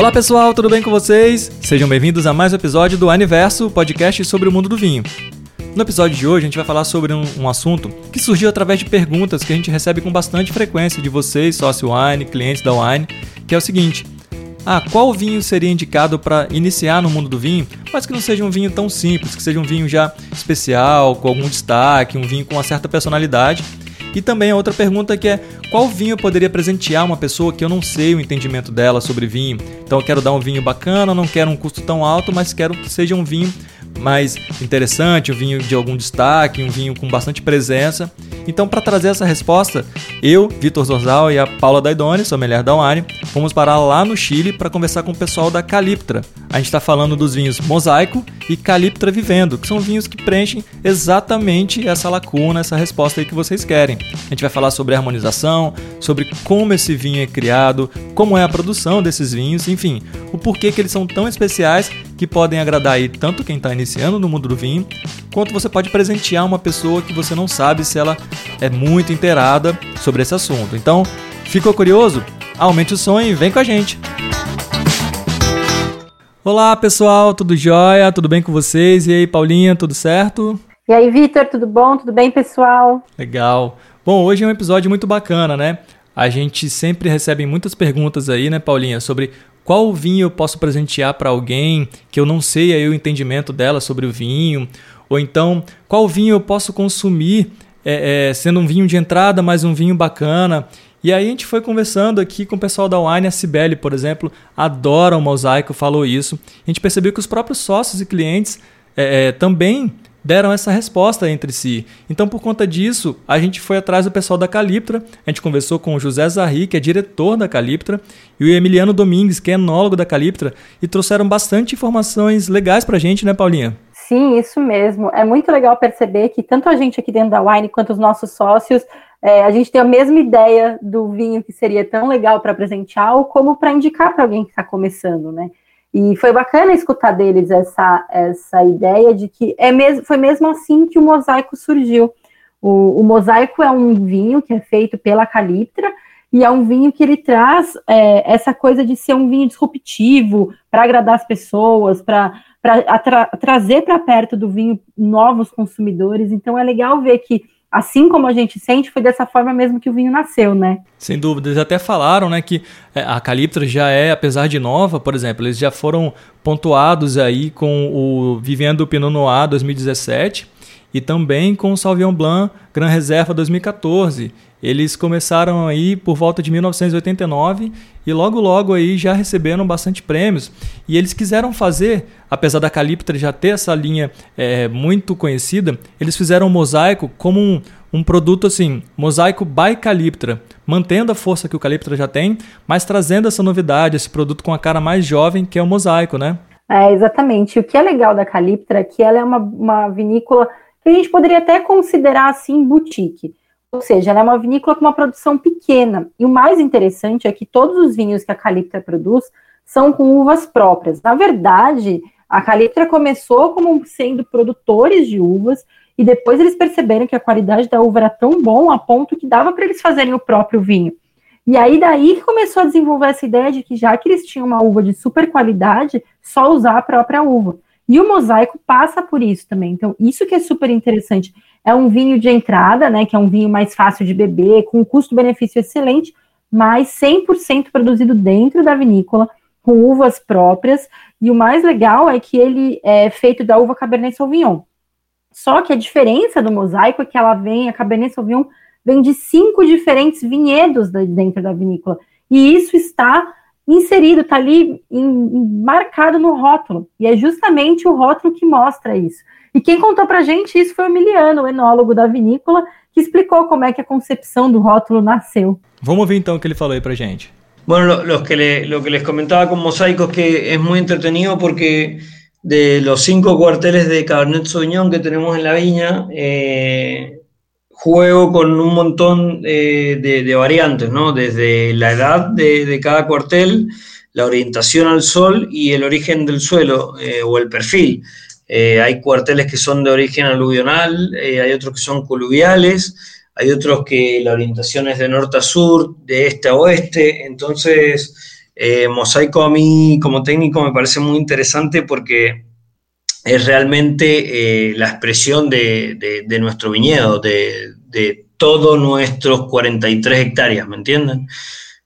Olá pessoal, tudo bem com vocês? Sejam bem-vindos a mais um episódio do Aniverso, podcast sobre o mundo do vinho. No episódio de hoje a gente vai falar sobre um, um, assunto que surgiu através de perguntas que a gente recebe com bastante frequência de vocês, sócio Wine, clientes da Wine, que é o seguinte: ah, qual vinho seria indicado para iniciar no mundo do vinho, mas que não seja um vinho tão simples, que seja um vinho já especial, com algum destaque, um vinho com uma certa personalidade e também a outra pergunta que é qual vinho eu poderia presentear uma pessoa que eu não sei o entendimento dela sobre vinho. Então eu quero dar um vinho bacana, não quero um custo tão alto, mas quero que seja um vinho mais interessante, um vinho de algum destaque, um vinho com bastante presença. Então, para trazer essa resposta, eu, Vitor Zorzal e a Paula Daidoni, sommelier da Wine, fomos parar lá no Chile para conversar com o pessoal da Caliptra. A gente está falando dos vinhos Mosaico e Caliptra Vivendo, que são vinhos que preenchem exatamente essa lacuna, essa resposta aí que vocês querem. A gente vai falar sobre harmonização, sobre como esse vinho é criado, como é a produção desses vinhos, enfim, o porquê que eles são tão especiais que podem agradar aí tanto quem está iniciando no mundo do vinho, quanto você pode presentear uma pessoa que você não sabe se ela é muito inteirada sobre esse assunto. Então, ficou curioso? Aumente o som e vem com a gente! Olá pessoal, tudo jóia? Tudo bem com vocês? E aí, Paulinha, tudo certo? E aí, Vitor, tudo bom? Tudo bem, pessoal? Legal. Bom, hoje é um episódio muito bacana, né? A gente sempre recebe muitas perguntas aí, né, Paulinha, sobre qual vinho eu posso presentear para alguém que eu não sei aí o entendimento dela sobre o vinho? Ou então, qual vinho eu posso consumir é, é, sendo um vinho de entrada, mas um vinho bacana? E aí a gente foi conversando aqui com o pessoal da Wine, a Cibele, por exemplo, adora o mosaico, falou isso. A gente percebeu que os próprios sócios e clientes é, é também deram essa resposta entre si. Então, por conta disso, a gente foi atrás do pessoal da Caliptra, a gente conversou com o José Zarri, que é diretor da Caliptra, e o Emiliano Domingues, que é enólogo da Caliptra, e trouxeram bastante informações legais para a gente, né, Paulinha? Sim, isso mesmo. É muito legal perceber que tanto a gente aqui dentro da Wine quanto os nossos sócios, é, a gente tem a mesma ideia do vinho que seria tão legal para presentear ou como para indicar para alguém que está começando, né? E foi bacana escutar deles essa, essa ideia de que é mesmo, foi mesmo assim que o mosaico surgiu. O, o mosaico é um vinho que é feito pela Caliptra e é um vinho que ele traz é, essa coisa de ser um vinho disruptivo para agradar as pessoas, para tra trazer para perto do vinho novos consumidores. Então é legal ver que assim como a gente sente, foi dessa forma mesmo que o vinho nasceu, né? Sem dúvida. Eles até falaram, né, que é, a Caliptra já é, apesar de nova, por exemplo, eles já foram pontuados aí com o Vivendo Pinot Noir 2017 e também com o Sauvignon Blanc Gran Reserva 2014. Eles começaram aí por volta de 1989 e logo logo aí já receberam bastante prêmios. E eles quiseram fazer, apesar da Caliptra já ter essa linha é, muito conhecida, eles fizeram o mosaico como um, um produto assim, mosaico by Caliptra, mantendo a força que o Caliptra já tem, mas trazendo essa novidade, esse produto com a cara mais jovem que é o mosaico, né? É, exatamente. O que é legal da Caliptra é que ela é uma, uma vinícola que a gente poderia até considerar assim boutique. Ou seja, ela é uma vinícola com uma produção pequena. E o mais interessante é que todos os vinhos que a Caliptra produz são com uvas próprias. Na verdade, a Caliptra começou como sendo produtores de uvas e depois eles perceberam que a qualidade da uva era tão bom a ponto que dava para eles fazerem o próprio vinho. E aí daí que começou a desenvolver essa ideia de que já que eles tinham uma uva de super qualidade, só usar a própria uva. E o mosaico passa por isso também. Então, isso que é super interessante. É um vinho de entrada, né? Que é um vinho mais fácil de beber, com custo-benefício excelente, mas 100% produzido dentro da vinícola, com uvas próprias. E o mais legal é que ele é feito da uva Cabernet Sauvignon. Só que a diferença do mosaico é que ela vem, a Cabernet Sauvignon vem de cinco diferentes vinhedos dentro da vinícola. E isso está inserido, está ali em, marcado no rótulo. E é justamente o rótulo que mostra isso. E quem contou para gente isso foi o Emiliano, o enólogo da vinícola, que explicou como é que a concepção do rótulo nasceu. Vamos ver então o que ele falou aí para gente. Bueno, lo, lo, que le, lo que les comentaba con Mosaico es que es muy entretenido porque de los cinco cuarteles de Cabernet Sauvignon que tenemos en la viña, eh, juego con un montón eh, de, variantes, ¿no? Desde la edad de, cada cuartel, la orientación al sol y el origen del suelo eh, o el perfil. Eh, hay cuarteles que son de origen aluvional, hay otros que son coluviales, hay otros que la orientación es de norte a sur, de este a oeste, entonces Mosaico a mí como técnico me parece muy interesante porque es realmente eh, la expresión de, de, de nuestro viñedo, de, de, todos nuestros 43 hectáreas, ¿me entienden?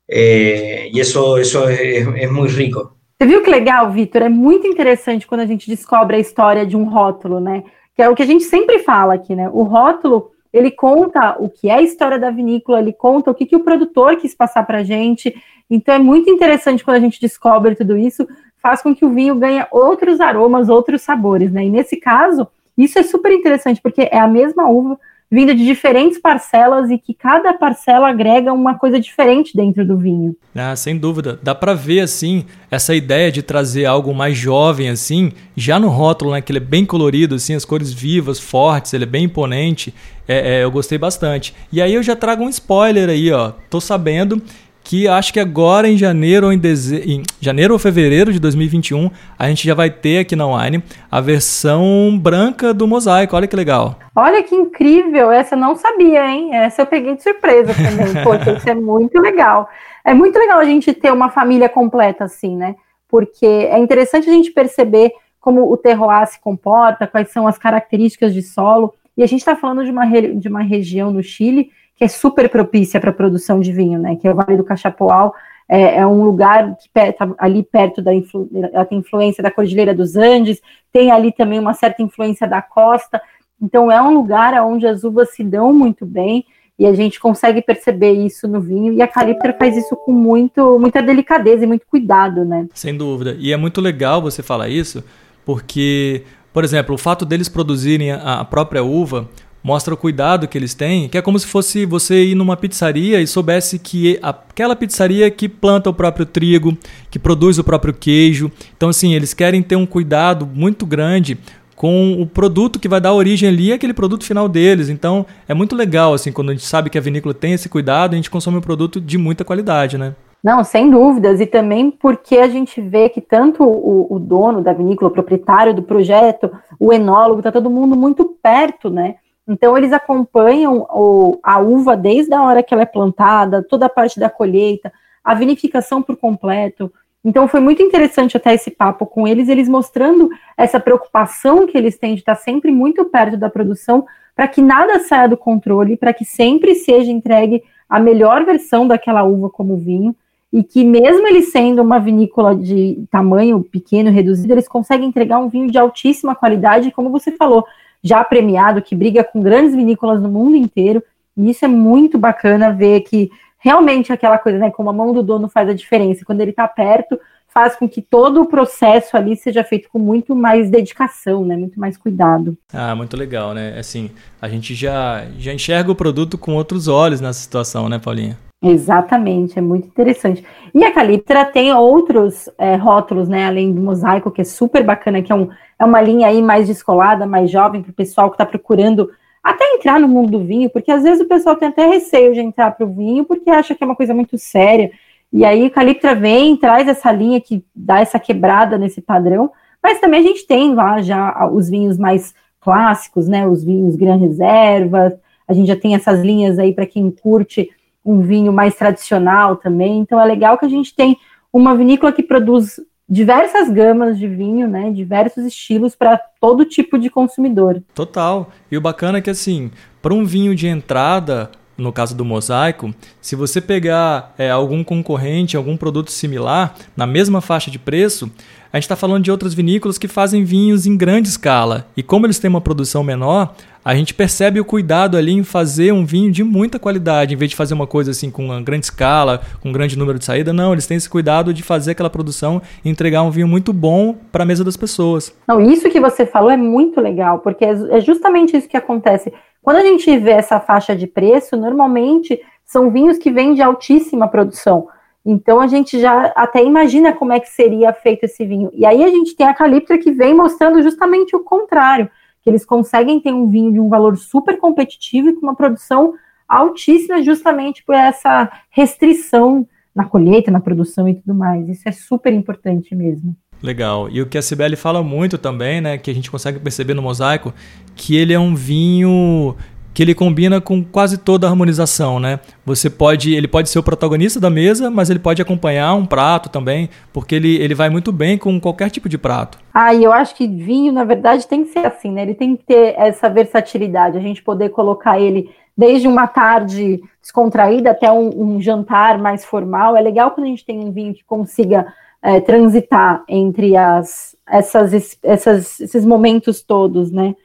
Eh, e isso, isso é, é, muito rico. Você viu que legal, Vitor? É muito interessante quando a gente descobre a história de um rótulo, né? Que é o que a gente sempre fala aqui, né? O rótulo ele conta o que é a história da vinícola, ele conta o que, que o produtor quis passar para a gente. Então é muito interessante quando a gente descobre tudo isso, faz com que o vinho ganhe outros aromas, outros sabores, né? E nesse caso, isso é super interessante, porque é a mesma uva vindo de diferentes parcelas e que cada parcela agrega uma coisa diferente dentro do vinho. Ah, sem dúvida. Dá para ver assim essa ideia de trazer algo mais jovem assim, já no rótulo, né, que ele é bem colorido assim, as cores vivas, fortes, ele é bem imponente. É, é, eu gostei bastante. E aí eu já trago um spoiler aí, ó. Tô sabendo que acho que agora em janeiro ou em, deze... em janeiro ou fevereiro de 2021 a gente já vai ter aqui na Wine a versão branca do mosaico. Olha que legal. Olha que incrível, essa eu não sabia, hein? Essa eu peguei de surpresa também. Poxa, isso é muito legal. É muito legal a gente ter uma família completa assim, né? Porque é interessante a gente perceber como o terroir se comporta, quais são as características de solo. E a gente está falando de uma, de uma região no Chile que é super propícia para a produção de vinho, né? Que é o Vale do Cachapoal, é, é um lugar que está ali perto da influ, ela tem influência da Cordilheira dos Andes, tem ali também uma certa influência da costa. Então é um lugar onde as uvas se dão muito bem e a gente consegue perceber isso no vinho e a Caliptra faz isso com muito, muita delicadeza e muito cuidado, né? Sem dúvida. E é muito legal você falar isso, porque, por exemplo, o fato deles produzirem a própria uva mostra o cuidado que eles têm, que é como se fosse você ir numa pizzaria e soubesse que aquela pizzaria que planta o próprio trigo, que produz o próprio queijo. Então, assim, eles querem ter um cuidado muito grande com o produto que vai dar origem ali, aquele produto final deles. Então, é muito legal, assim, quando a gente sabe que a vinícola tem esse cuidado, a gente consome um produto de muita qualidade, né? Não, sem dúvidas, e também porque a gente vê que tanto o, o dono da vinícola, o proprietário do projeto, o enólogo, está todo mundo muito perto, né? Então, eles acompanham o, a uva desde a hora que ela é plantada, toda a parte da colheita, a vinificação por completo. Então, foi muito interessante até esse papo com eles, eles mostrando essa preocupação que eles têm de estar sempre muito perto da produção, para que nada saia do controle, para que sempre seja entregue a melhor versão daquela uva como vinho, e que mesmo ele sendo uma vinícola de tamanho pequeno, reduzido, eles conseguem entregar um vinho de altíssima qualidade, como você falou, já premiado, que briga com grandes vinícolas no mundo inteiro. E isso é muito bacana ver que realmente aquela coisa, né, como a mão do dono faz a diferença. Quando ele está perto, faz com que todo o processo ali seja feito com muito mais dedicação, né, muito mais cuidado. Ah, muito legal, né? Assim, a gente já, já enxerga o produto com outros olhos nessa situação, né, Paulinha? Exatamente, é muito interessante. E a Caliptra tem outros é, rótulos, né, além do mosaico, que é super bacana, que é, um, é uma linha aí mais descolada, mais jovem, para o pessoal que está procurando até entrar no mundo do vinho, porque às vezes o pessoal tem até receio de entrar para o vinho, porque acha que é uma coisa muito séria. E aí o Caliptra vem, traz essa linha que dá essa quebrada nesse padrão, mas também a gente tem lá já os vinhos mais clássicos, né, os vinhos Gran Reserva, a gente já tem essas linhas aí para quem curte um vinho mais tradicional também. Então é legal que a gente tem uma vinícola que produz diversas gamas de vinho, né, diversos estilos para todo tipo de consumidor. Total. E o bacana é que assim, para um vinho de entrada, no caso do mosaico, se você pegar é, algum concorrente, algum produto similar na mesma faixa de preço, a gente está falando de outras vinícolas que fazem vinhos em grande escala. E como eles têm uma produção menor, a gente percebe o cuidado ali em fazer um vinho de muita qualidade, em vez de fazer uma coisa assim com uma grande escala, com um grande número de saída. Não, eles têm esse cuidado de fazer aquela produção e entregar um vinho muito bom para a mesa das pessoas. Não, isso que você falou é muito legal, porque é, é justamente isso que acontece. Quando a gente vê essa faixa de preço, normalmente são vinhos que vêm de altíssima produção. Então a gente já até imagina como é que seria feito esse vinho. E aí a gente tem a Caliptra que vem mostrando justamente o contrário, que eles conseguem ter um vinho de um valor super competitivo e com uma produção altíssima justamente por essa restrição na colheita, na produção e tudo mais. Isso é super importante mesmo. Legal. E o que a Cibele fala muito também, né, que a gente consegue perceber no mosaico, que ele é um vinho que ele combina com quase toda a harmonização, né? Você pode, ele pode ser o protagonista da mesa, mas ele pode acompanhar um prato também, porque ele, ele vai muito bem com qualquer tipo de prato. Ah, e eu acho que vinho, na verdade, tem que ser assim, né? Ele tem que ter essa versatilidade, a gente poder colocar ele desde uma tarde descontraída até um, um jantar mais formal. É legal quando a gente tem um vinho que consiga é, transitar entre as, essas, essas, esses momentos todos, né?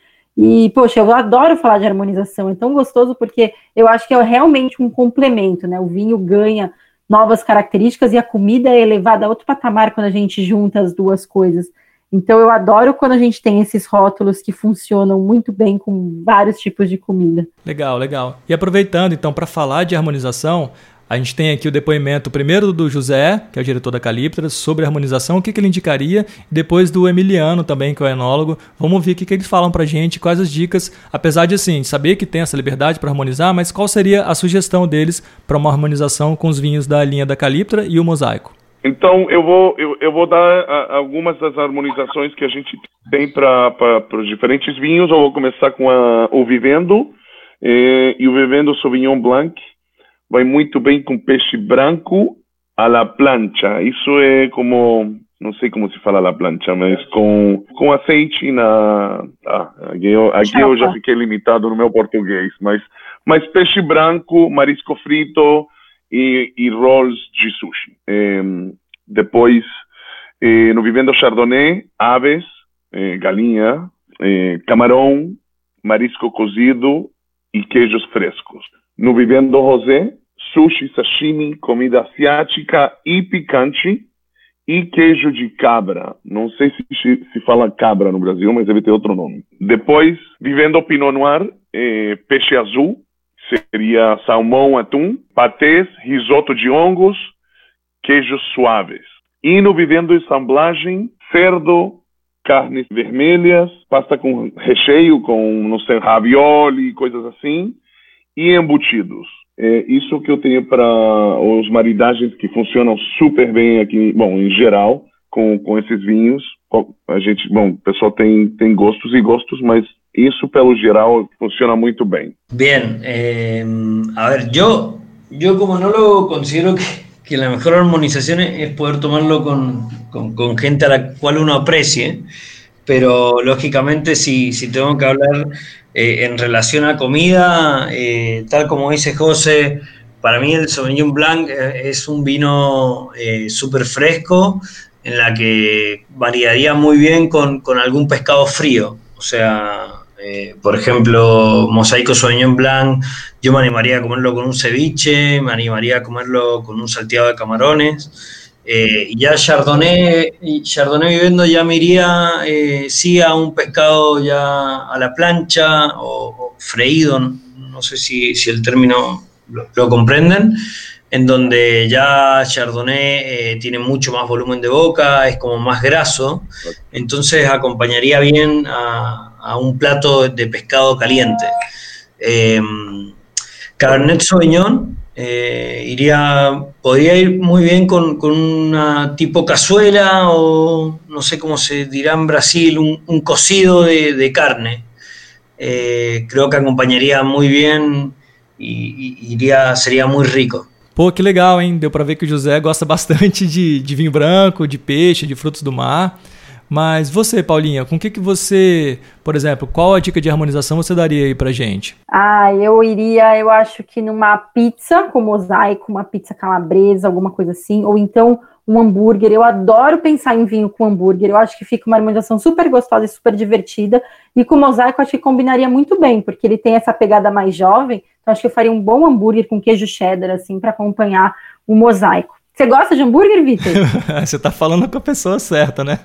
E, poxa, eu adoro falar de harmonização, é tão gostoso porque eu acho que é realmente um complemento, né? O vinho ganha novas características e a comida é elevada a outro patamar quando a gente junta as duas coisas. Então eu adoro quando a gente tem esses rótulos que funcionam muito bem com vários tipos de comida. Legal, legal. E aproveitando então para falar de harmonização, a gente tem aqui o depoimento primeiro do José, que é o diretor da Caliptra, sobre harmonização, o que, que ele indicaria, depois do Emiliano também, que é o enólogo. Vamos ouvir o que, que eles falam para a gente, quais as dicas, apesar de assim, saber que tem essa liberdade para harmonizar, mas qual seria a sugestão deles para uma harmonização com os vinhos da linha da Caliptra e o mosaico? Então, eu vou, eu, eu vou dar a, algumas das harmonizações que a gente tem para os diferentes vinhos. Eu vou começar com a, o Vivendo, eh, e o Vivendo Sauvignon Blanc, vai muito bem com peixe branco à la plancha. Isso é como, não sei como se fala la plancha, mas com, com azeite na... Ah, aqui, eu, aqui eu já fiquei limitado no meu português, mas, mas peixe branco, marisco frito e, e rolls de sushi. É, depois, é, no Vivendo Chardonnay, aves, é, galinha, camarão, marisco cozido e queijos frescos. No Vivendo Rosé, sushi, sashimi, comida asiática e picante e queijo de cabra. Não sei se se fala cabra no Brasil, mas deve ter outro nome. Depois, Vivendo Pinot Noir, eh, peixe azul, seria salmão, atum, patês, risoto de hongos, queijos suaves. E no Vivendo Ensamblagem, cerdo, carnes vermelhas, pasta com recheio, com, não sei, ravioli, coisas assim, e embutidos. É isso que eu tenho para os maridagens que funcionam super bem aqui, bom, em geral, com, com esses vinhos. A gente, bom, o pessoal tem, tem gostos e gostos, mas isso, pelo geral, funciona muito bem. Bien, eh, a ver, yo, yo como no lo considero que, que la mejor armonización es poder tomarlo con, con, con gente a la cual uno aprecie, pero lógicamente si, si tengo que hablar eh, en relación a comida, eh, tal como dice José, para mí el Sauvignon Blanc eh, es un vino súper fresco, en la que variaría muy bien con, con algún pescado frío. O sea, por ejemplo, Mosaico Sauvignon Blanc, yo me animaría a comerlo con un ceviche, me animaría a comerlo con un salteado de camarones. Eh, ya Chardonnay, Chardonnay viviendo ya me iría eh, a un pescado ya a la plancha o, freído, no, sé si, si, el término lo, comprenden, en donde ya Chardonnay eh, tiene mucho más volumen de boca, es como más graso, entonces acompañaría bien a, a un plato de pescado caliente. Cabernet Sauvignon eh, iría, podría ir muy bien con, con, una tipo cazuela o no sé cómo se dirá en Brasil, un, un cocido de, de carne. Eh, creo que acompañaría muy bien e, e iria, seria muito rico. Pô, que legal, hein? Deu para ver que o José gosta bastante de, de vinho branco, de peixe, de frutos do mar. Mas você, Paulinha, com o que, que você, por exemplo, qual a dica de harmonização você daria aí pra gente? Ah, eu iria, eu acho que numa pizza com mosaico, uma pizza calabresa, alguma coisa assim, ou então um hambúrguer. Eu adoro pensar em vinho com hambúrguer. Eu acho que fica uma harmonização super gostosa e super divertida. E com mosaico acho que combinaria muito bem, porque ele tem essa pegada mais jovem. Então acho que eu faria um bom hambúrguer com queijo cheddar assim para acompanhar o mosaico. Você gosta de hambúrguer, Vitor? Você tá falando com a pessoa certa, né?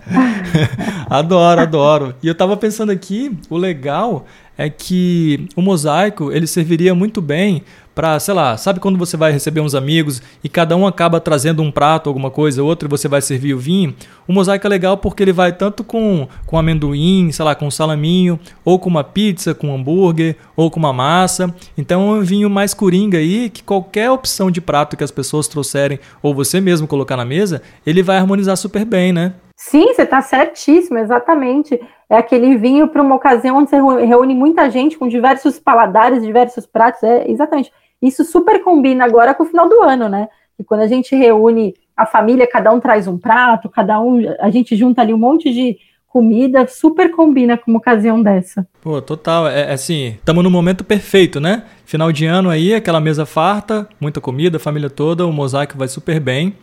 adoro, adoro. E eu tava pensando aqui, o legal é que o mosaico ele serviria muito bem para, sei lá, sabe quando você vai receber uns amigos e cada um acaba trazendo um prato, alguma coisa, outro e você vai servir o vinho? O mosaico é legal porque ele vai tanto com, com amendoim, sei lá, com salaminho, ou com uma pizza, com um hambúrguer, ou com uma massa. Então é um vinho mais coringa aí que qualquer opção de prato que as pessoas trouxerem ou você mesmo colocar na mesa, ele vai harmonizar super bem, né? Sim, você está certíssimo, exatamente. É aquele vinho para uma ocasião onde você reúne muita gente com diversos paladares, diversos pratos. É exatamente. Isso super combina agora com o final do ano, né? E quando a gente reúne a família, cada um traz um prato, cada um, a gente junta ali um monte de comida, super combina com uma ocasião dessa. Pô, total. É, é assim, estamos no momento perfeito, né? Final de ano aí, aquela mesa farta, muita comida, família toda, o mosaico vai super bem.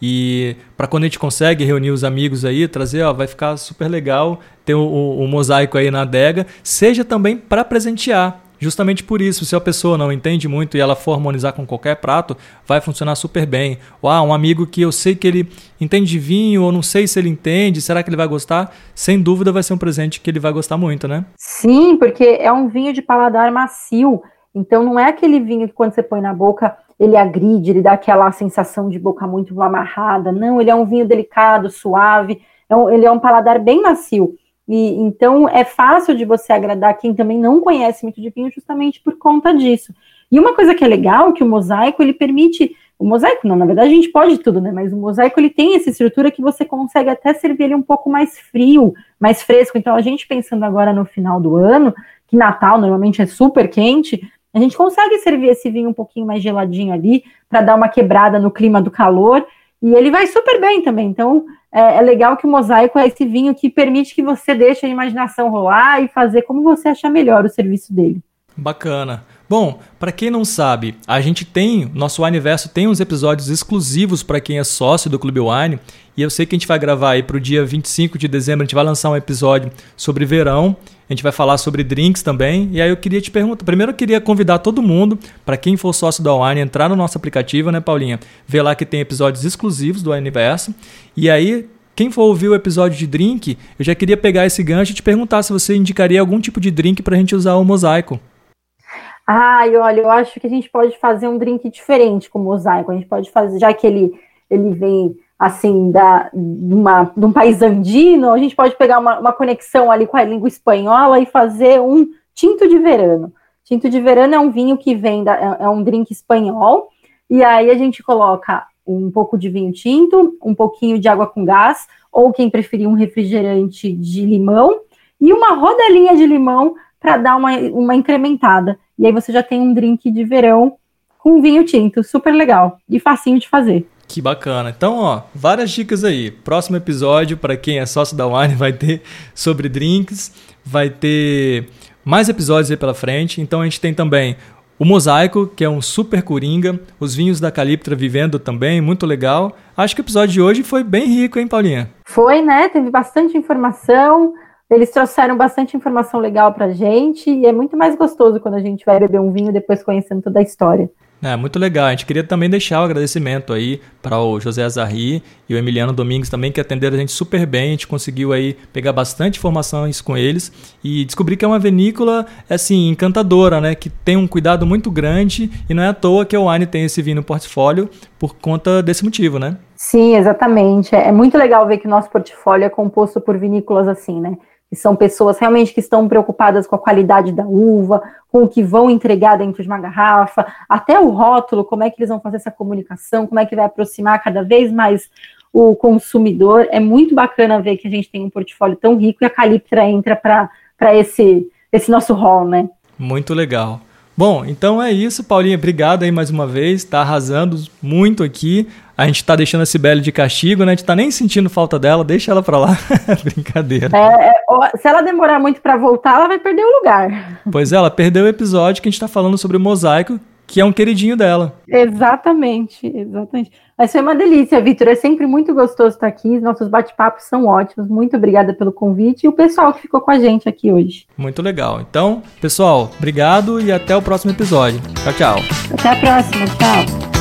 E para quando a gente consegue reunir os amigos aí, trazer, ó, vai ficar super legal ter o, o, o mosaico aí na adega, seja também para presentear. Justamente por isso, se a pessoa não entende muito e ela for harmonizar com qualquer prato, vai funcionar super bem. Ou ah, um amigo que eu sei que ele entende de vinho, ou não sei se ele entende, será que ele vai gostar? Sem dúvida vai ser um presente que ele vai gostar muito, né? Sim, porque é um vinho de paladar macio. Então não é aquele vinho que quando você põe na boca ele agride, ele dá aquela sensação de boca muito amarrada. Não, ele é um vinho delicado, suave, é um, ele é um paladar bem macio. E então é fácil de você agradar quem também não conhece muito de vinho justamente por conta disso. E uma coisa que é legal, que o mosaico ele permite, o mosaico não, na verdade a gente pode tudo, né? Mas o mosaico ele tem essa estrutura que você consegue até servir ele um pouco mais frio, mais fresco. Então a gente pensando agora no final do ano, que Natal normalmente é super quente, a gente consegue servir esse vinho um pouquinho mais geladinho ali, para dar uma quebrada no clima do calor, e ele vai super bem também. Então, é, é, legal que o mosaico é esse vinho que permite que você deixe a imaginação rolar e fazer como você achar melhor o serviço dele. Bacana. Bom, para quem não sabe, a gente tem, nosso Universo tem uns episódios exclusivos para quem é sócio do Clube Wine, e eu sei que a gente vai gravar aí pro dia 25 de dezembro, a gente vai lançar um episódio sobre verão, a gente vai falar sobre drinks também, e aí eu queria te perguntar, primeiro eu queria convidar todo mundo, para quem for sócio da Wine, entrar no nosso aplicativo, né, Paulinha? Ver lá que tem episódios exclusivos do Universo, e aí quem for ouvir o episódio de drink, eu já queria pegar esse gancho e te perguntar se você indicaria algum tipo de drink para a gente usar o mosaico. Ai, olha, eu acho que a gente pode fazer um drink diferente com o mosaico. A gente pode fazer, já que ele, ele vem assim da, de, uma, de um país andino, a gente pode pegar uma, uma conexão ali com a língua espanhola e fazer um tinto de verano. Tinto de verano é um vinho que vem da, é, é um drink espanhol, e aí a gente coloca um pouco de vinho tinto, um pouquinho de água com gás, ou quem preferir um refrigerante de limão, e uma rodelinha de limão para dar uma, uma incrementada. E aí você já tem um drink de verão com vinho tinto, super legal e facinho de fazer. Que bacana. Então, ó, várias dicas aí. Próximo episódio, para quem é sócio da Wine, vai ter sobre drinks, vai ter mais episódios aí pela frente. Então, a gente tem também o Mosaico, que é um super coringa, os vinhos da Caliptra vivendo também, muito legal. Acho que o episódio de hoje foi bem rico, hein, Paulinha? Foi, né? Teve bastante informação. Eles trouxeram bastante informação legal pra gente e é muito mais gostoso quando a gente vai beber um vinho depois conhecendo toda a história. É, muito legal. A gente queria também deixar o agradecimento aí para o José Azarri e o Emiliano Domingues também, que atenderam a gente super bem. A gente conseguiu aí pegar bastante informações com eles e descobrir que é uma vinícola, assim, encantadora, né? Que tem um cuidado muito grande e não é à toa que a Wine tem esse vinho no portfólio por conta desse motivo, né? Sim, exatamente. É muito legal ver que o nosso portfólio é composto por vinícolas assim, né? Que são pessoas realmente que estão preocupadas com a qualidade da uva, com o que vão entregar dentro de uma garrafa, até o rótulo, como é que eles vão fazer essa comunicação, como é que vai aproximar cada vez mais o consumidor. É muito bacana ver que a gente tem um portfólio tão rico e a Caliptra entra para esse, esse nosso rol, né? Muito legal. Bom, então é isso, Paulinha. Obrigado aí mais uma vez. Está arrasando muito aqui. A gente tá deixando a Cibele de castigo, né? A gente tá nem sentindo falta dela, deixa ela pra lá. Brincadeira. É, é, se ela demorar muito para voltar, ela vai perder o lugar. Pois é, ela perdeu o episódio que a gente tá falando sobre o mosaico, que é um queridinho dela. Exatamente, exatamente. Mas foi uma delícia, Vitor. É sempre muito gostoso estar aqui. Nossos bate-papos são ótimos. Muito obrigada pelo convite e o pessoal que ficou com a gente aqui hoje. Muito legal. Então, pessoal, obrigado e até o próximo episódio. Tchau, tchau. Até a próxima. Tchau.